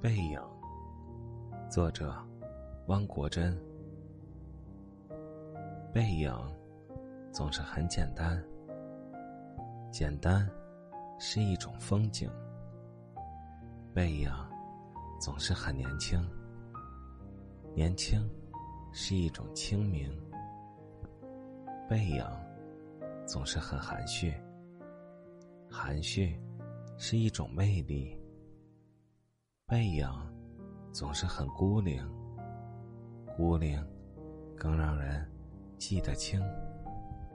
背影，作者汪国真。背影总是很简单，简单是一种风景。背影总是很年轻，年轻是一种清明。背影总是很含蓄，含蓄是一种魅力。背影总是很孤零，孤零更让人记得清。